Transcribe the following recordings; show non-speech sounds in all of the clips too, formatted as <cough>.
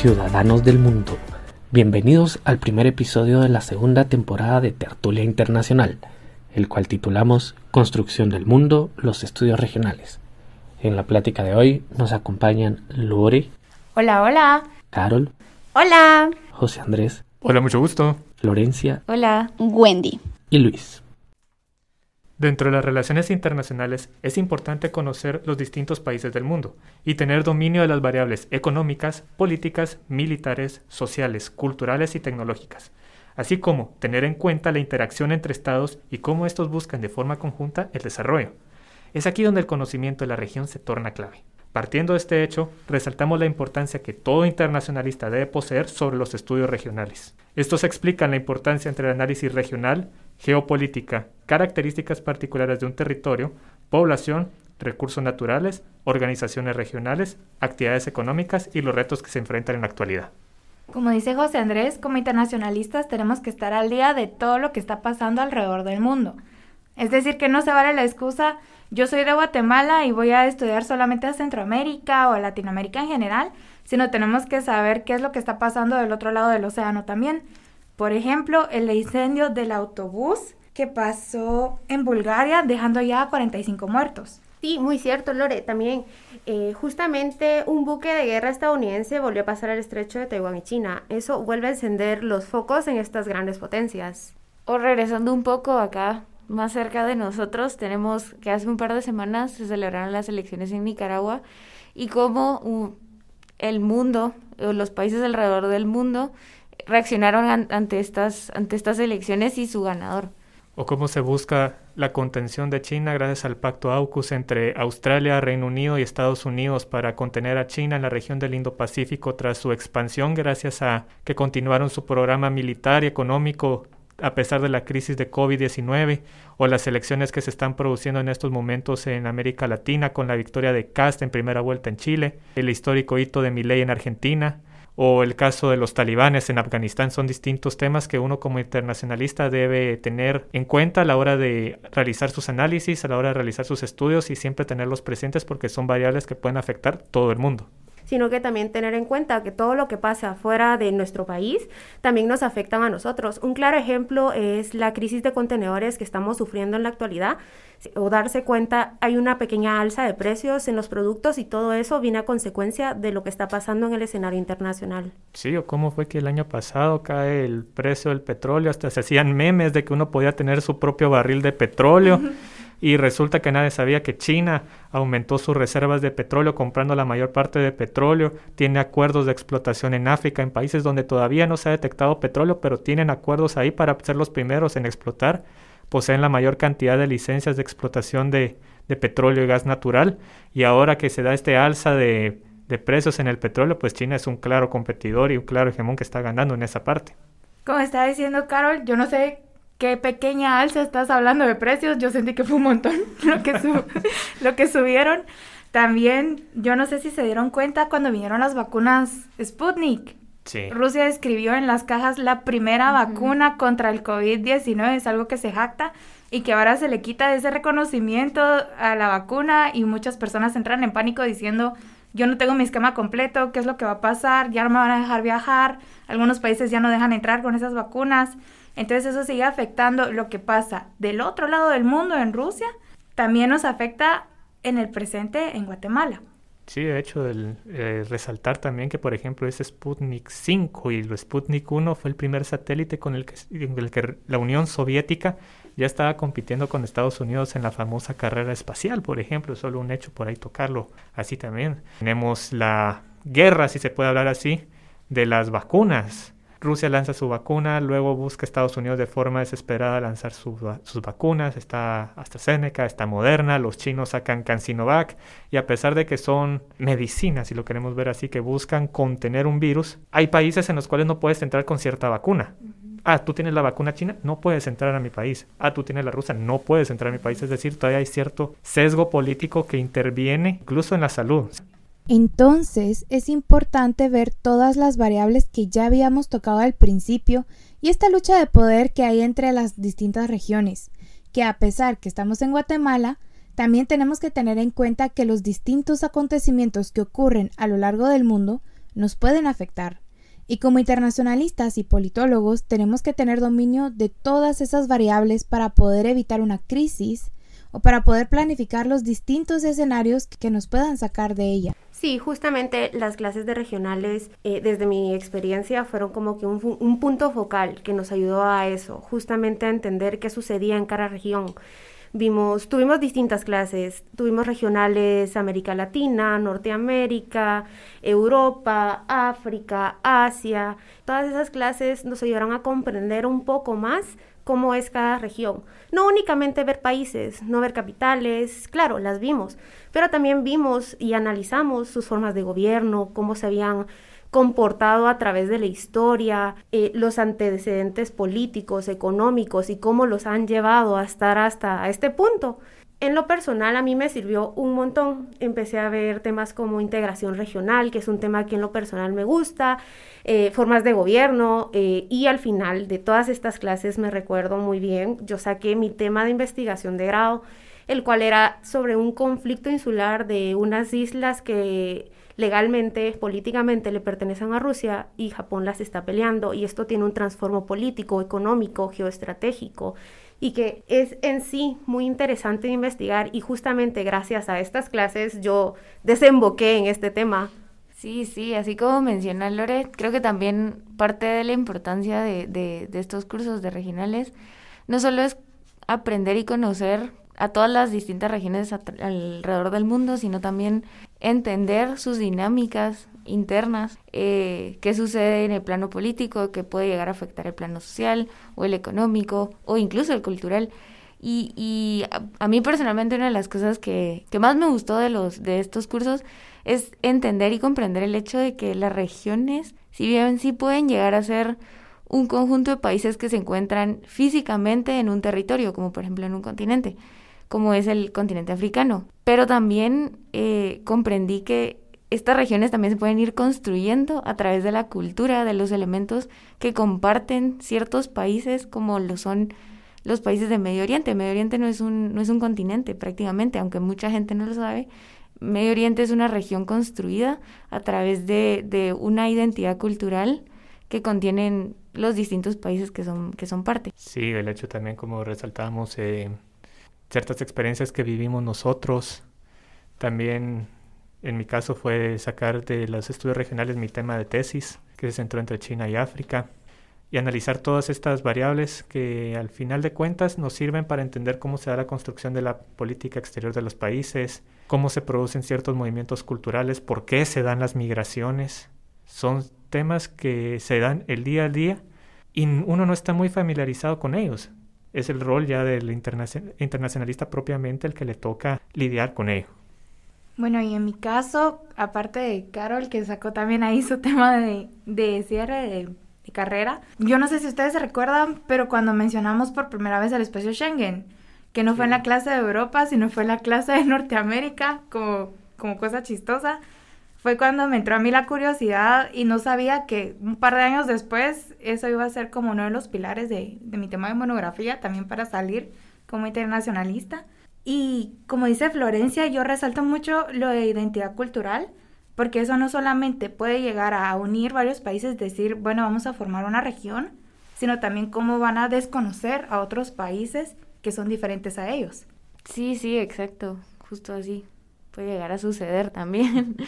Ciudadanos del Mundo, bienvenidos al primer episodio de la segunda temporada de Tertulia Internacional, el cual titulamos Construcción del Mundo, los estudios regionales. En la plática de hoy nos acompañan Lore. Hola, hola. Carol. Hola. José Andrés. Hola, mucho gusto. Florencia. Hola. Wendy. Y Luis. Dentro de las relaciones internacionales es importante conocer los distintos países del mundo y tener dominio de las variables económicas, políticas, militares, sociales, culturales y tecnológicas, así como tener en cuenta la interacción entre estados y cómo estos buscan de forma conjunta el desarrollo. Es aquí donde el conocimiento de la región se torna clave. Partiendo de este hecho, resaltamos la importancia que todo internacionalista debe poseer sobre los estudios regionales. Estos explican la importancia entre el análisis regional, geopolítica, características particulares de un territorio, población, recursos naturales, organizaciones regionales, actividades económicas y los retos que se enfrentan en la actualidad. Como dice José Andrés, como internacionalistas tenemos que estar al día de todo lo que está pasando alrededor del mundo. Es decir, que no se vale la excusa, yo soy de Guatemala y voy a estudiar solamente a Centroamérica o a Latinoamérica en general, sino tenemos que saber qué es lo que está pasando del otro lado del océano también. Por ejemplo, el incendio del autobús que pasó en Bulgaria dejando ya 45 muertos. Sí, muy cierto, Lore. También, eh, justamente un buque de guerra estadounidense volvió a pasar el estrecho de Taiwán y China. Eso vuelve a encender los focos en estas grandes potencias. O regresando un poco acá, más cerca de nosotros, tenemos que hace un par de semanas se celebraron las elecciones en Nicaragua y cómo el mundo, o los países alrededor del mundo, reaccionaron ante, estas, ante estas elecciones y su ganador. O cómo se busca la contención de China gracias al pacto AUKUS entre Australia, Reino Unido y Estados Unidos para contener a China en la región del Indo-Pacífico tras su expansión gracias a que continuaron su programa militar y económico a pesar de la crisis de COVID-19 o las elecciones que se están produciendo en estos momentos en América Latina con la victoria de Cast en primera vuelta en Chile, el histórico hito de Milei en Argentina, o el caso de los talibanes en Afganistán son distintos temas que uno como internacionalista debe tener en cuenta a la hora de realizar sus análisis, a la hora de realizar sus estudios y siempre tenerlos presentes porque son variables que pueden afectar todo el mundo sino que también tener en cuenta que todo lo que pasa fuera de nuestro país también nos afecta a nosotros. Un claro ejemplo es la crisis de contenedores que estamos sufriendo en la actualidad o darse cuenta hay una pequeña alza de precios en los productos y todo eso viene a consecuencia de lo que está pasando en el escenario internacional. Sí, o cómo fue que el año pasado cae el precio del petróleo, hasta se hacían memes de que uno podía tener su propio barril de petróleo y resulta que nadie sabía que China aumentó sus reservas de petróleo comprando la mayor parte de petróleo, tiene acuerdos de explotación en África, en países donde todavía no se ha detectado petróleo, pero tienen acuerdos ahí para ser los primeros en explotar, poseen la mayor cantidad de licencias de explotación de, petróleo y gas natural, y ahora que se da este alza de, de precios en el petróleo, pues China es un claro competidor y un claro hegemón que está ganando en esa parte. Como está diciendo Carol, yo no sé qué pequeña alza estás hablando de precios. Yo sentí que fue un montón <laughs> lo que, <laughs> lo que subieron. También, yo no sé si se dieron cuenta cuando vinieron las vacunas Sputnik. Sí. Rusia escribió en las cajas la primera vacuna contra el COVID-19, es algo que se jacta y que ahora se le quita ese reconocimiento a la vacuna y muchas personas entran en pánico diciendo yo no tengo mi esquema completo, qué es lo que va a pasar, ya no me van a dejar viajar, algunos países ya no dejan entrar con esas vacunas. Entonces eso sigue afectando lo que pasa del otro lado del mundo, en Rusia, también nos afecta en el presente en Guatemala. Sí, de hecho, el, eh, resaltar también que, por ejemplo, ese Sputnik 5 y el Sputnik 1 fue el primer satélite con el, que, el que la Unión Soviética ya estaba compitiendo con Estados Unidos en la famosa carrera espacial, por ejemplo, solo un hecho por ahí tocarlo así también. Tenemos la guerra, si se puede hablar así, de las vacunas. Rusia lanza su vacuna, luego busca Estados Unidos de forma desesperada lanzar sus vacunas, está AstraZeneca, está Moderna, los chinos sacan CanSinovac y a pesar de que son medicinas, si lo queremos ver así, que buscan contener un virus, hay países en los cuales no puedes entrar con cierta vacuna. Ah, tú tienes la vacuna china, no puedes entrar a mi país. Ah, tú tienes la rusa, no puedes entrar a mi país. Es decir, todavía hay cierto sesgo político que interviene incluso en la salud. Entonces es importante ver todas las variables que ya habíamos tocado al principio y esta lucha de poder que hay entre las distintas regiones, que a pesar que estamos en Guatemala, también tenemos que tener en cuenta que los distintos acontecimientos que ocurren a lo largo del mundo nos pueden afectar. Y como internacionalistas y politólogos tenemos que tener dominio de todas esas variables para poder evitar una crisis o para poder planificar los distintos escenarios que nos puedan sacar de ella. Sí, justamente las clases de regionales, eh, desde mi experiencia, fueron como que un, un, punto focal que nos ayudó a eso, justamente a entender qué sucedía en cada región. Vimos, tuvimos distintas clases, tuvimos regionales América Latina, Norteamérica, Europa, África, Asia. Todas esas clases nos ayudaron a comprender un poco más cómo es cada región. No únicamente ver países, no ver capitales, claro, las vimos, pero también vimos y analizamos sus formas de gobierno, cómo se habían comportado a través de la historia, eh, los antecedentes políticos, económicos y cómo los han llevado a estar hasta este punto. En lo personal a mí me sirvió un montón. Empecé a ver temas como integración regional, que es un tema que en lo personal me gusta, eh, formas de gobierno eh, y al final de todas estas clases me recuerdo muy bien, yo saqué mi tema de investigación de grado, el cual era sobre un conflicto insular de unas islas que legalmente, políticamente le pertenecen a Rusia y Japón las está peleando y esto tiene un transformo político, económico, geoestratégico y que es en sí muy interesante de investigar y justamente gracias a estas clases yo desemboqué en este tema. Sí, sí, así como menciona Lore, creo que también parte de la importancia de, de, de estos cursos de regionales no solo es aprender y conocer a todas las distintas regiones alrededor del mundo, sino también entender sus dinámicas internas, eh, qué sucede en el plano político, que puede llegar a afectar el plano social o el económico o incluso el cultural. Y, y a, mí personalmente una de las cosas que, que más me gustó de, los, de estos cursos es entender y comprender el hecho de que las regiones, si bien sí pueden llegar a ser un conjunto de países que se encuentran físicamente en un territorio, como por ejemplo en un continente, como es el continente africano. Pero también eh, comprendí que estas regiones también se pueden ir construyendo a través de la cultura, de los elementos que comparten ciertos países como lo son los países de Medio Oriente. Medio Oriente no es un, no es un continente prácticamente, aunque mucha gente no lo sabe. Medio Oriente es una región construida a través de, de una identidad cultural que contienen los distintos países que son, que son parte. Sí, el hecho también, como resaltábamos, eh, ciertas experiencias que vivimos nosotros. También en mi caso fue sacar de los estudios regionales mi tema de tesis, que se centró entre China y África, y analizar todas estas variables que al final de cuentas nos sirven para entender cómo se da la construcción de la política exterior de los países, cómo se producen ciertos movimientos culturales, por qué se dan las migraciones. Son temas que se dan el día a día y uno no está muy familiarizado con ellos es el rol ya del internacionalista propiamente el que le toca lidiar con ello. Bueno, y en mi caso, aparte de Carol, que sacó también ahí su <laughs> tema de, de cierre de, carrera, yo no sé si ustedes se recuerdan, pero cuando mencionamos por primera vez el espacio Schengen, que no fue en la clase de Europa, sino fue en la clase de Norteamérica, como, como cosa chistosa, fue cuando me entró a mí la curiosidad y no sabía que un par de años después eso iba a ser como uno de los pilares de, de mi tema de monografía, también para salir como internacionalista. Y como dice Florencia, yo resalto mucho lo de identidad cultural, porque eso no solamente puede llegar a unir varios países, decir, bueno, vamos a formar una región, sino también cómo van a desconocer a otros países que son diferentes a ellos. Sí, sí, exacto, justo así. Puede llegar a suceder también. <laughs>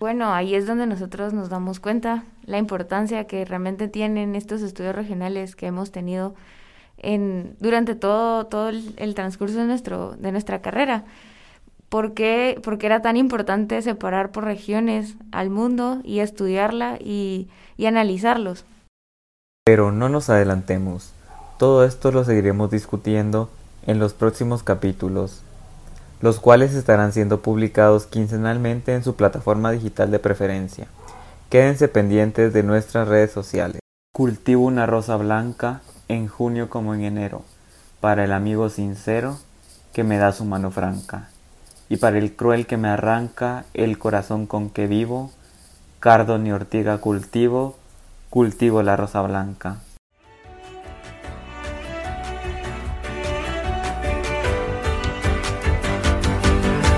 Bueno, ahí es donde nosotros nos damos cuenta la importancia que realmente tienen estos estudios regionales que hemos tenido en, durante todo, todo el, transcurso de, nuestro, de nuestra carrera. ¿Por qué? Porque era tan importante separar por regiones al mundo y estudiarla y, y analizarlos. Pero no nos adelantemos. Todo esto lo seguiremos discutiendo en los próximos capítulos los cuales estarán siendo publicados quincenalmente en su plataforma digital de preferencia. Quédense pendientes de nuestras redes sociales. Cultivo una rosa blanca en junio como en enero, para el amigo sincero que me da su mano franca, y para el cruel que me arranca el corazón con que vivo, cardo ni ortiga cultivo, cultivo la rosa blanca.